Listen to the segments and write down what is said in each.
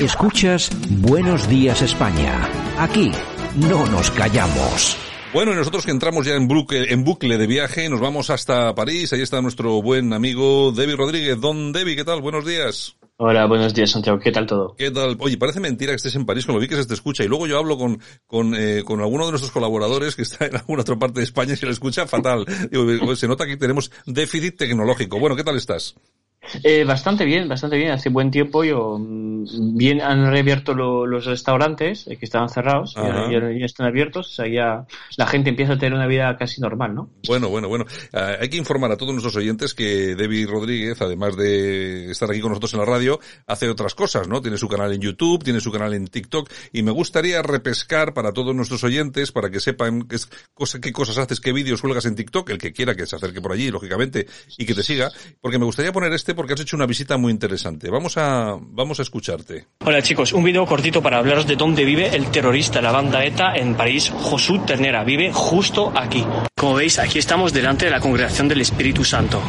Escuchas Buenos Días España. Aquí no nos callamos. Bueno, y nosotros que entramos ya en bucle, en bucle de viaje, nos vamos hasta París. Ahí está nuestro buen amigo Debbie Rodríguez. Don Debbie, ¿qué tal? Buenos días. Hola, buenos días, Santiago. ¿Qué tal todo? ¿Qué tal? Oye, parece mentira que estés en París con lo vi que se te escucha. Y luego yo hablo con, con, eh, con alguno de nuestros colaboradores que está en alguna otra parte de España y se le escucha fatal. Digo, se nota que tenemos déficit tecnológico. Bueno, ¿qué tal estás? Eh, bastante bien, bastante bien. Hace buen tiempo yo mm, bien han reabierto los restaurantes eh, que estaban cerrados y ya, están abiertos. O sea, ya la gente empieza a tener una vida casi normal, ¿no? Bueno, bueno, bueno. Ah, hay que informar a todos nuestros oyentes que David Rodríguez, además de estar aquí con nosotros en la radio, hace otras cosas, ¿no? Tiene su canal en YouTube, tiene su canal en TikTok y me gustaría repescar para todos nuestros oyentes para que sepan qué, cosa, qué cosas haces, qué vídeos cuelgas en TikTok, el que quiera que se acerque por allí, lógicamente, y que te siga, porque me gustaría poner este porque has hecho una visita muy interesante. Vamos a, vamos a escucharte. Hola chicos, un vídeo cortito para hablaros de dónde vive el terrorista la banda ETA en París, Josú Ternera. Vive justo aquí. Como veis, aquí estamos delante de la congregación del Espíritu Santo.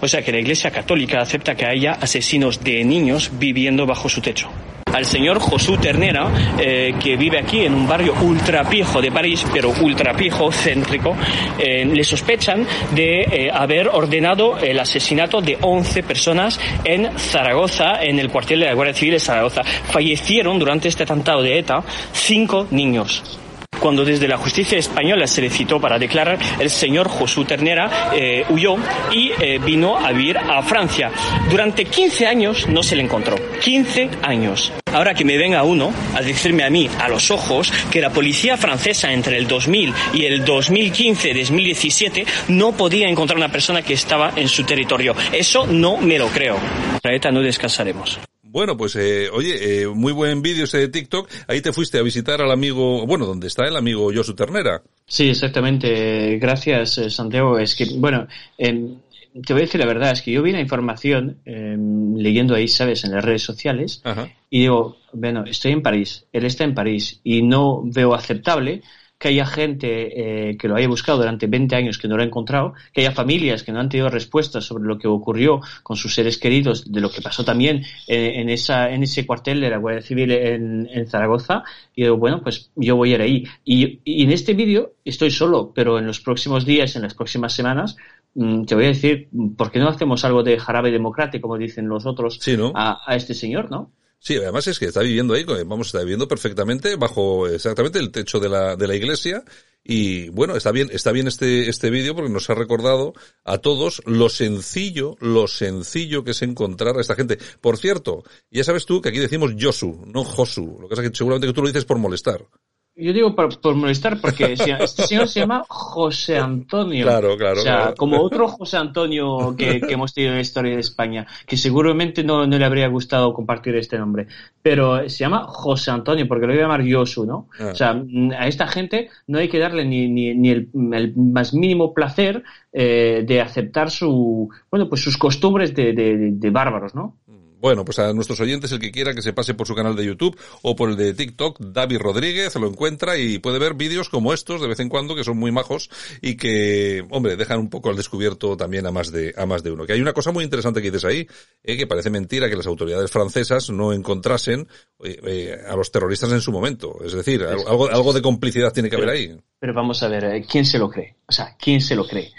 O sea que la Iglesia Católica acepta que haya asesinos de niños viviendo bajo su techo al señor Josú Ternera, eh, que vive aquí en un barrio ultrapijo de París, pero ultrapijo, céntrico, eh, le sospechan de eh, haber ordenado el asesinato de 11 personas en Zaragoza, en el cuartel de la Guardia Civil de Zaragoza. Fallecieron durante este atentado de ETA cinco niños cuando desde la justicia española se le citó para declarar, el señor Josú Ternera eh, huyó y eh, vino a vivir a Francia. Durante 15 años no se le encontró. 15 años. Ahora que me venga uno a decirme a mí, a los ojos, que la policía francesa entre el 2000 y el 2015-2017 no podía encontrar una persona que estaba en su territorio. Eso no me lo creo. La ETA no descansaremos. Bueno, pues eh, oye, eh, muy buen vídeo ese de TikTok. Ahí te fuiste a visitar al amigo, bueno, ¿dónde está el amigo Josu Ternera? Sí, exactamente. Gracias, eh, Santiago. Es que, bueno, em, te voy a decir la verdad, es que yo vi la información em, leyendo ahí, ¿sabes?, en las redes sociales y digo, bueno, estoy en París, él está en París y no veo aceptable que haya gente eh, que lo haya buscado durante 20 años que no lo ha encontrado, que haya familias que no han tenido respuestas sobre lo que ocurrió con sus seres queridos, de lo que pasó también en, esa, en ese cuartel de la Guardia Civil en, Zaragoza. Y digo, bueno, pues yo voy a ir ahí. Y, en este vídeo estoy solo, pero en los próximos días, en las próximas semanas, mm, te voy a decir, ¿por qué no hacemos algo de jarabe democrático, como dicen los otros, a, a este señor, no? Sí, además es que está viviendo ahí, vamos, está viviendo perfectamente bajo exactamente el techo de la, de la iglesia y bueno, está bien, está bien este, este vídeo porque nos ha recordado a todos lo sencillo, lo sencillo que es encontrar a esta gente. Por cierto, ya sabes tú que aquí decimos Josu, no Josu. Lo que pasa es que seguramente que tú lo dices por molestar. Yo digo por, molestar porque este señor se llama José Antonio. Claro, claro. O sea, como otro José Antonio que, hemos tenido en la historia de España, que seguramente no, no, le habría gustado compartir este nombre. Pero se llama José Antonio porque lo voy a llamar Yosu, ¿no? Ah. O sea, a esta gente no hay que darle ni, ni, ni el, más mínimo placer eh, de aceptar su, bueno, pues sus costumbres de, de, de bárbaros, ¿no? Bueno, pues a nuestros oyentes, el que quiera que se pase por su canal de YouTube o por el de TikTok, David Rodríguez, lo encuentra y puede ver vídeos como estos de vez en cuando, que son muy majos y que, hombre, dejan un poco al descubierto también a más de, a más de uno. Que hay una cosa muy interesante que dices ahí, eh, que parece mentira que las autoridades francesas no encontrasen eh, eh, a los terroristas en su momento. Es decir, algo, algo de complicidad tiene que haber ahí. Pero vamos a ver, ¿quién se lo cree? O sea, ¿quién se lo cree?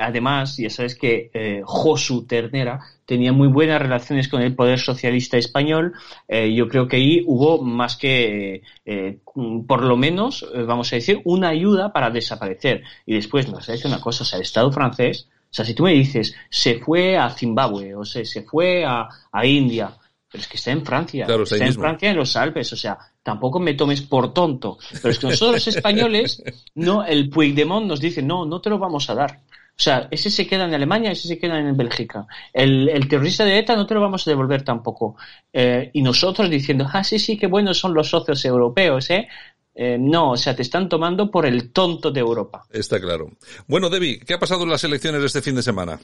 además, ya sabes que Josu Ternera tenía muy buenas relaciones con el poder socialista español. Eh, yo creo que ahí hubo más que, eh, por lo menos, eh, vamos a decir, una ayuda para desaparecer. Y después nos ha dicho una cosa, o sea, el Estado francés, o sea, si tú me dices, se fue a Zimbabue, o sea, se fue a, India, pero es que está en Francia, está, en Francia en los Alpes, o sea, tampoco me tomes por tonto. Pero es que nosotros los españoles, no, el Puigdemont nos dice, no, no te lo vamos a dar. O sea, ese se queda en Alemania, ese se queda en Bélgica. El, terrorista de ETA no te lo vamos a devolver tampoco. Eh, y nosotros diciendo, ah, sí, sí, qué buenos son los socios europeos, ¿eh? ¿eh? no, o sea, te están tomando por el tonto de Europa. Está claro. Bueno, Debbie, ¿qué ha pasado en las elecciones este fin de semana?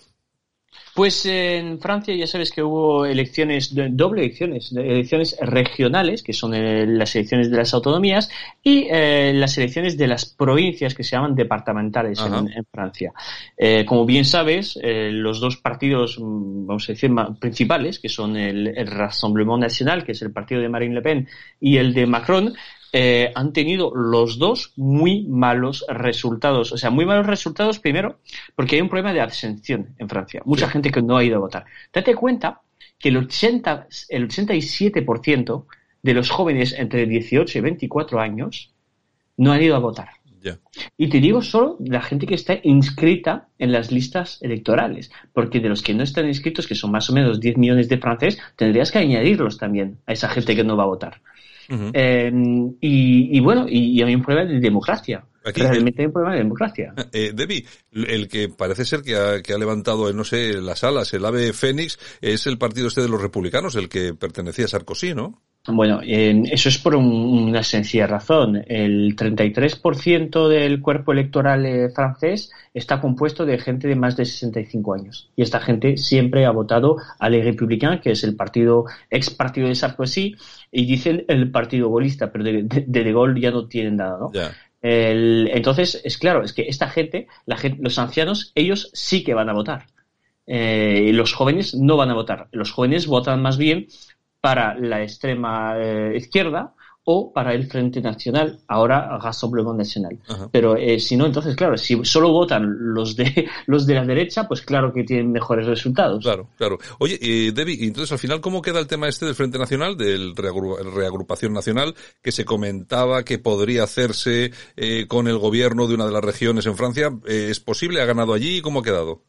Pues en Francia ya sabes que hubo elecciones, doble elecciones, elecciones regionales, que son eh, las elecciones de las autonomías, y eh, las elecciones de las provincias que se llaman departamentales en, Francia. Eh, como bien sabes, los dos partidos, mm, vamos a decir, principales, que son el, el Rassemblement National, que es el partido de Marine Le Pen, y el de Macron, eh, han tenido los dos muy malos resultados. O sea, muy malos resultados primero porque hay un problema de abstención en Francia. Mucha gente que no ha ido a votar. Date cuenta que el, 80, el 87% de los jóvenes entre 18 y 24 años no han ido a votar. Y te digo solo la gente que está inscrita en las listas electorales, porque de los que no están inscritos, que son más o menos 10 millones de franceses, tendrías que añadirlos también a esa gente que no va a votar. Em, y, bueno, y, hay un problema de democracia. Realmente hay un problema de democracia. Eh, Debbie, el que parece ser que ha, que ha levantado, no sé, las alas, el ave Fénix, es el partido este de los republicanos, el que pertenecía a Sarkozy, ¿no? Bueno, eso es por una sencilla razón. El 33% del cuerpo electoral eh, francés está compuesto de gente de más de 65 años. Y esta gente siempre ha votado a Les Républicains, que es el partido, ex partido de Sarkozy, y dicen el partido golista, pero de, de, Gaulle ya no tienen nada, ¿no? entonces, es claro, es que esta gente, la gente, los ancianos, ellos sí que van a votar. Eh, los jóvenes no van a votar. Los jóvenes votan más bien para la extrema eh, izquierda o para el Frente Nacional, ahora Rassemblement Nacional. Pero eh, si no, entonces, claro, si solo votan los de los de la derecha, pues claro que tienen mejores resultados. Claro, claro. Oye, eh, Debbie, entonces al final, ¿cómo queda el tema este del Frente Nacional, del reagrupación nacional, que se comentaba que podría hacerse eh, con el gobierno de una de las regiones en Francia? ¿Es posible? ¿Ha ganado allí? ¿Cómo ha quedado?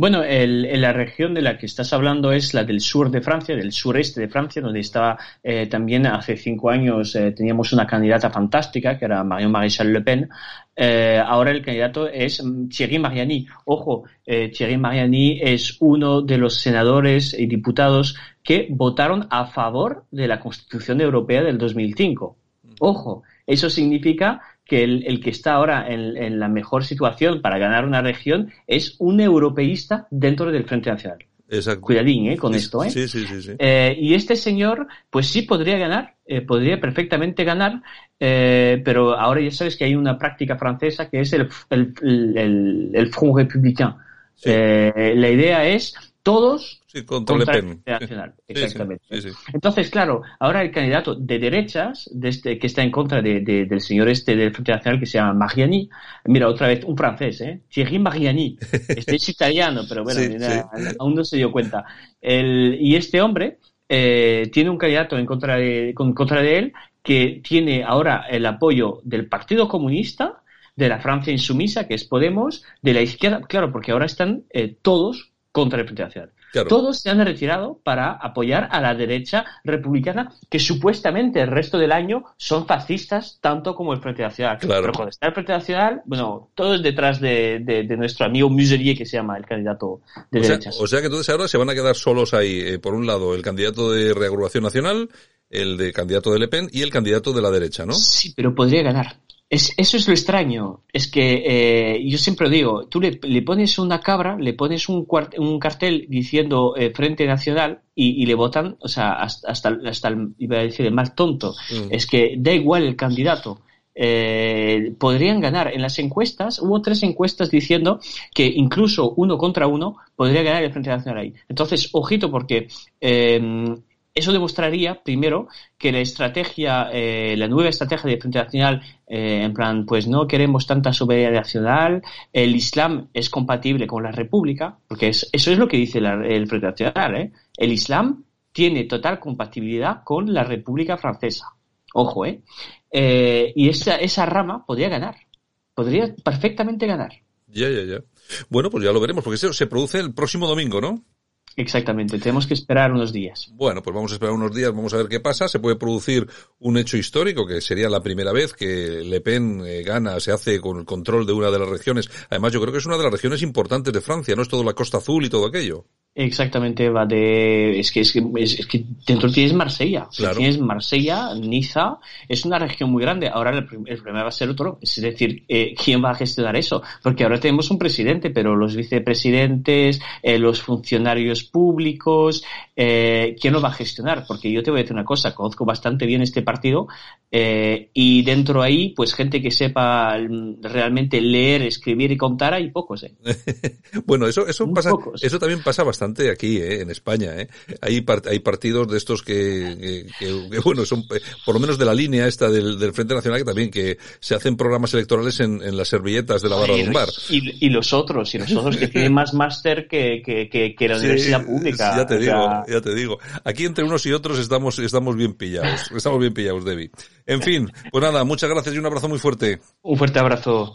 Bueno, el, la región de la que estás hablando es la del sur de Francia, del sureste de Francia, donde estaba eh, también hace cinco años eh, teníamos una candidata fantástica que era Marion Maréchal Le Pen. Eh, ahora el candidato es Thierry Mariani. Ojo, Thierry Mariani es uno de los senadores y diputados que votaron a favor de la Constitución Europea del 2005. Ojo, eso significa que el, que está ahora en, la mejor situación para ganar una región es un europeísta dentro del Frente Nacional. Exacto. Cuidadín, ¿eh? Con esto, ¿eh? Sí, sí, sí. Eh, y este señor, pues sí podría ganar, eh, podría perfectamente ganar, eh, pero ahora ya sabes que hay una práctica francesa que es el, el, el, el Front Républicain. la idea es todos contra, Le Pen. Nacional. Exactamente. Entonces, claro, ahora el candidato de derechas, de este, que está en contra de, del señor este del Frente Nacional que se llama Mariani, mira, otra vez, un francés, ¿eh? Thierry Mariani. Este es italiano, pero bueno, aún no se dio cuenta. El, y este hombre eh, tiene un candidato en contra de, en contra de él que tiene ahora el apoyo del Partido Comunista, de la Francia insumisa, que es Podemos, de la izquierda, claro, porque ahora están eh, todos contra el Frente Nacional. Todos se han retirado para apoyar a la derecha republicana, que supuestamente el resto del año son fascistas tanto como el Frente Nacional. Pero cuando está el Frente Nacional, bueno, todo es detrás de, nuestro amigo Muselier, que se llama el candidato de o derechas. o sea que entonces ahora se van a quedar solos ahí, eh, por un lado, el candidato de reagrupación nacional, el de candidato de Le Pen y el candidato de la derecha, ¿no? Sí, pero podría ganar. Es, eso es lo extraño. Es que eh, yo siempre digo, tú le, pones una cabra, le pones un, un cartel diciendo eh, Frente Nacional y, le votan, o sea, hasta, hasta, el, iba a decir, el más tonto. Mm. Es que da igual el candidato. Eh, podrían ganar. En las encuestas, hubo tres encuestas diciendo que incluso uno contra uno podría ganar el Frente Nacional ahí. Entonces, ojito, porque eso demostraría, primero, que la estrategia, eh, la nueva estrategia de Frente Nacional, eh, en plan, pues no queremos tanta soberanía nacional, el Islam es compatible con la República, porque eso es lo que dice el Frente Nacional, ¿eh? El Islam tiene total compatibilidad con la República Francesa. Ojo, ¿eh? eh y esa, esa rama podría ganar, podría perfectamente ganar. Ya, ya, ya. Bueno, pues ya lo veremos, porque eso se produce el próximo domingo, ¿no? Exactamente, tenemos que esperar unos días. Bueno, pues vamos a esperar unos días, vamos a ver qué pasa. Se puede producir un hecho histórico, que sería la primera vez que Le Pen eh, gana, se hace con el control de una de las regiones. Además, yo creo que es una de las regiones importantes de Francia, no es todo la Costa Azul y todo aquello. Exactamente, va de. Es que, es que, es, que dentro tienes Marsella. Claro. Tienes Marsella, Niza, es una región muy grande. Ahora el, el problema va a ser otro. Es decir, eh, ¿quién va a gestionar eso? Porque ahora tenemos un presidente, pero los vicepresidentes, eh, los funcionarios públicos, eh, ¿quién lo va a gestionar? Porque yo te voy a decir una cosa, conozco bastante bien este partido eh, y dentro ahí, pues gente que sepa mm, realmente leer, escribir y contar, hay pocos. ¿eh? Bueno, eso, eso pasa, pocos. eso también pasa bastante aquí, ¿eh? en España, ¿eh? Hay, hay partidos de estos que, que, que- bueno, son eh, por lo menos de la línea esta del, del Frente Nacional que también que se hacen programas electorales en, en las servilletas de la barra de un bar. Y, y los otros, y los otros que tienen más máster que, que, que, la Sí, universidad pública. sí, ya te digo, sea, ya te digo. Aquí entre unos y otros estamos, estamos bien pillados. Estamos bien pillados, Debbie. En fin, pues nada, muchas gracias y un abrazo muy fuerte. un fuerte abrazo.